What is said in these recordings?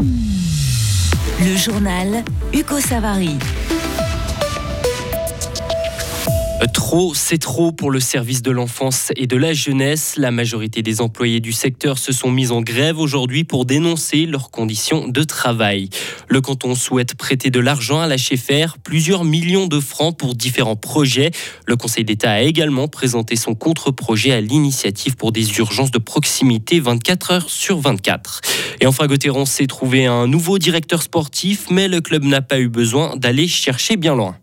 Le journal Hugo Savary. Trop, c'est trop pour le service de l'enfance et de la jeunesse. La majorité des employés du secteur se sont mis en grève aujourd'hui pour dénoncer leurs conditions de travail. Le canton souhaite prêter de l'argent à la faire plusieurs millions de francs pour différents projets. Le Conseil d'État a également présenté son contre-projet à l'initiative pour des urgences de proximité 24 heures sur 24. Et enfin, Gauthieron s'est trouvé un nouveau directeur sportif, mais le club n'a pas eu besoin d'aller chercher bien loin.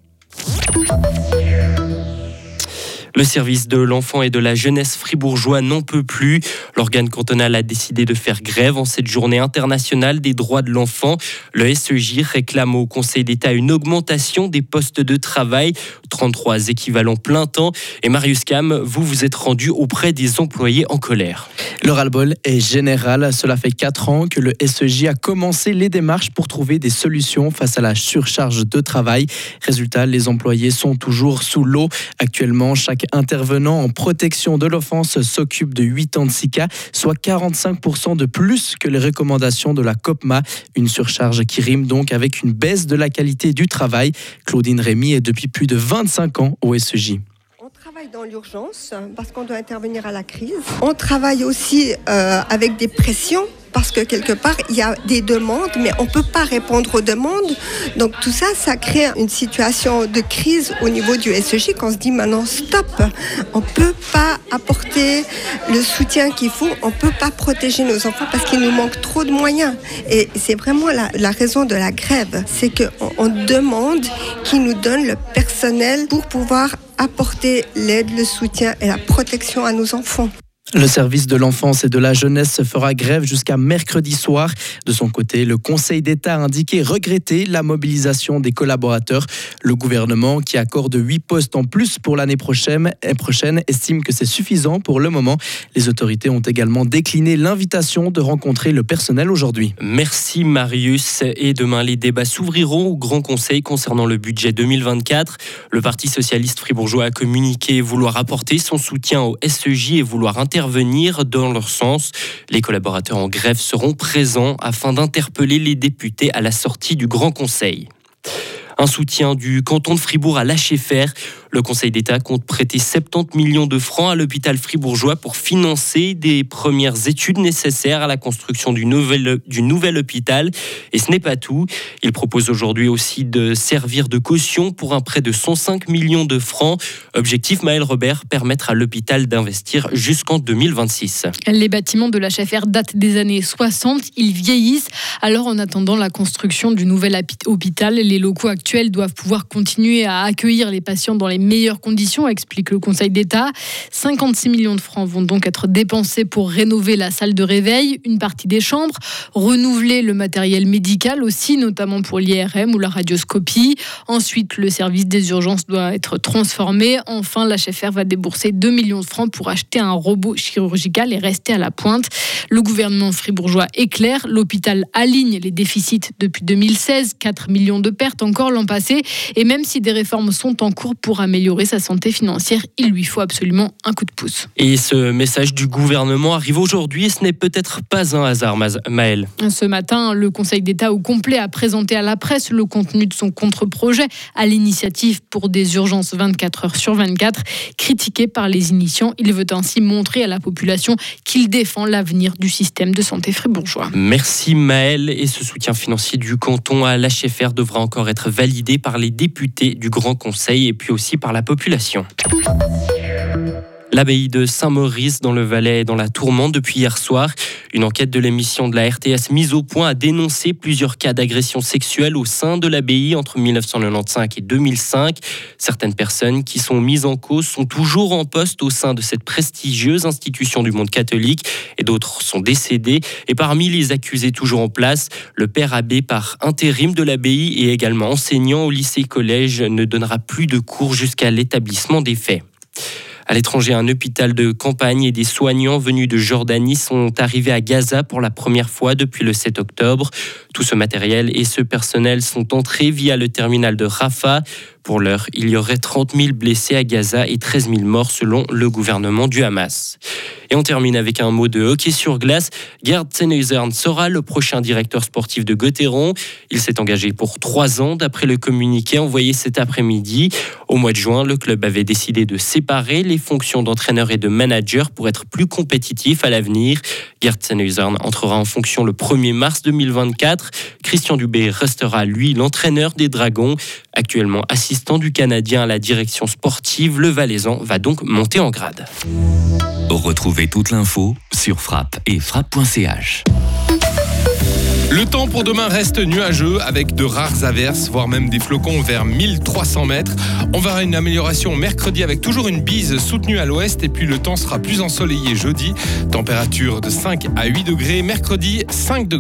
Le service de l'enfant et de la jeunesse fribourgeois n'en peut plus. L'organe cantonal a décidé de faire grève en cette journée internationale des droits de l'enfant. Le SEJ réclame au Conseil d'État une augmentation des postes de travail, 33 équivalents plein temps. Et Marius Cam, vous vous êtes rendu auprès des employés en colère. Le ras-le-bol est général. Cela fait 4 ans que le SEJ a commencé les démarches pour trouver des solutions face à la surcharge de travail. Résultat, les employés sont toujours sous l'eau. Actuellement, chaque intervenant en protection de l'offense s'occupe de 8 ans de SICA, soit 45% de plus que les recommandations de la COPMA. Une surcharge qui rime donc avec une baisse de la qualité du travail. Claudine Rémy est depuis plus de 25 ans au SEJ On travaille dans l'urgence parce qu'on doit intervenir à la crise. On travaille aussi euh, avec des pressions parce que quelque part, il y a des demandes, mais on ne peut pas répondre aux demandes. Donc tout ça, ça crée une situation de crise au niveau du SEJ qu'on se dit maintenant, stop, on ne peut pas apporter le soutien qu'il faut, on ne peut pas protéger nos enfants parce qu'il nous manque trop de moyens. Et c'est vraiment la, raison de la grève, c'est qu'on on demande qu'ils nous donnent le personnel pour pouvoir apporter l'aide, le soutien et la protection à nos enfants. Le service de l'enfance et de la jeunesse fera grève jusqu'à mercredi soir. De son côté, le Conseil d'État a indiqué regretter la mobilisation des collaborateurs. Le gouvernement, qui accorde 8 postes en plus pour l'année prochaine, prochaine, estime que c'est suffisant pour le moment. Les autorités ont également décliné l'invitation de rencontrer le personnel aujourd'hui. Merci Marius. Et demain, les débats s'ouvriront au Grand Conseil concernant le budget 2024. Le Parti socialiste fribourgeois a communiqué vouloir apporter son soutien au SEJ et vouloir intervenir intervenir dans leur sens. Les collaborateurs en grève seront présents afin d'interpeller les députés à la sortie du Grand Conseil. Un soutien du canton de Fribourg à lâcher faire. Le Conseil d'État compte prêter 70 millions de francs à l'hôpital fribourgeois pour financer des premières études nécessaires à la construction du nouvel, du nouvel hôpital. Et ce n'est pas tout. Il propose aujourd'hui aussi de servir de caution pour un prêt de 105 millions de francs. Objectif, Maël Robert, permettre à l'hôpital d'investir jusqu'en 2026. Les bâtiments de l'HFR datent des années 60. Ils vieillissent. Alors, en attendant la construction du nouvel hôpital, les locaux actuels doivent pouvoir continuer à accueillir les patients dans les meilleures conditions, explique le Conseil d'État. 56 millions de francs vont donc être dépensés pour rénover la salle de réveil, une partie des chambres, renouveler le matériel médical aussi, notamment pour l'IRM ou la radioscopie. Ensuite, le service des urgences doit être transformé. Enfin, l'HFR va débourser 2 millions de francs pour acheter un robot chirurgical et rester à la pointe. Le gouvernement fribourgeois est clair, l'hôpital aligne les déficits depuis 2016, 4 millions de pertes encore l'an passé. Et même si des réformes sont en cours pour améliorer sa santé financière, il lui faut absolument un coup de pouce. Et ce message du gouvernement arrive aujourd'hui et ce n'est peut-être pas un hasard, Maël. Ce matin, le Conseil d'État au complet a présenté à la presse le contenu de son contre-projet à l'initiative pour des urgences 24 heures sur 24. Critiqué par les initiants, il veut ainsi montrer à la population qu'il défend l'avenir du système de santé fribourgeois. Merci Maël. Et ce soutien financier du canton à l'HFR devra encore être validé par les députés du Grand Conseil et puis aussi par la population. L'abbaye de Saint-Maurice dans le Valais dans la tourmente depuis hier soir. Une enquête de l'émission de la RTS mise au point a dénoncé plusieurs cas d'agression sexuelle au sein de l'abbaye entre 1995 et 2005. Certaines personnes qui sont mises en cause sont toujours en poste au sein de cette prestigieuse institution du monde catholique et d'autres sont décédées. Et parmi les accusés toujours en place, le père abbé par intérim de l'abbaye et également enseignant au lycée-collège ne donnera plus de cours jusqu'à l'établissement des faits. À l'étranger, un hôpital de campagne et des soignants venus de Jordanie sont arrivés à Gaza pour la première fois depuis le 7 octobre. Tout ce matériel et ce personnel sont entrés via le terminal de Rafah. Pour l'heure, il y aurait 30 000 blessés à Gaza et 13 000 morts selon le gouvernement du Hamas. Et on termine avec un mot de hockey sur glace. Gerd Senneusern sera le prochain directeur sportif de Gotteron. Il s'est engagé pour trois ans d'après le communiqué envoyé cet après-midi. Au mois de juin, le club avait décidé de séparer les fonctions d'entraîneur et de manager pour être plus compétitif à l'avenir. Gerd Senneusern entrera en fonction le 1er mars 2024. Christian Dubé restera, lui, l'entraîneur des Dragons. Actuellement assistant du Canadien à la direction sportive, le Valaisan va donc monter en grade. Retrouvez toute l'info sur frappe et frappe.ch. Le temps pour demain reste nuageux avec de rares averses, voire même des flocons vers 1300 mètres. On verra une amélioration mercredi avec toujours une bise soutenue à l'ouest et puis le temps sera plus ensoleillé jeudi. Température de 5 à 8 degrés, mercredi 5 degrés.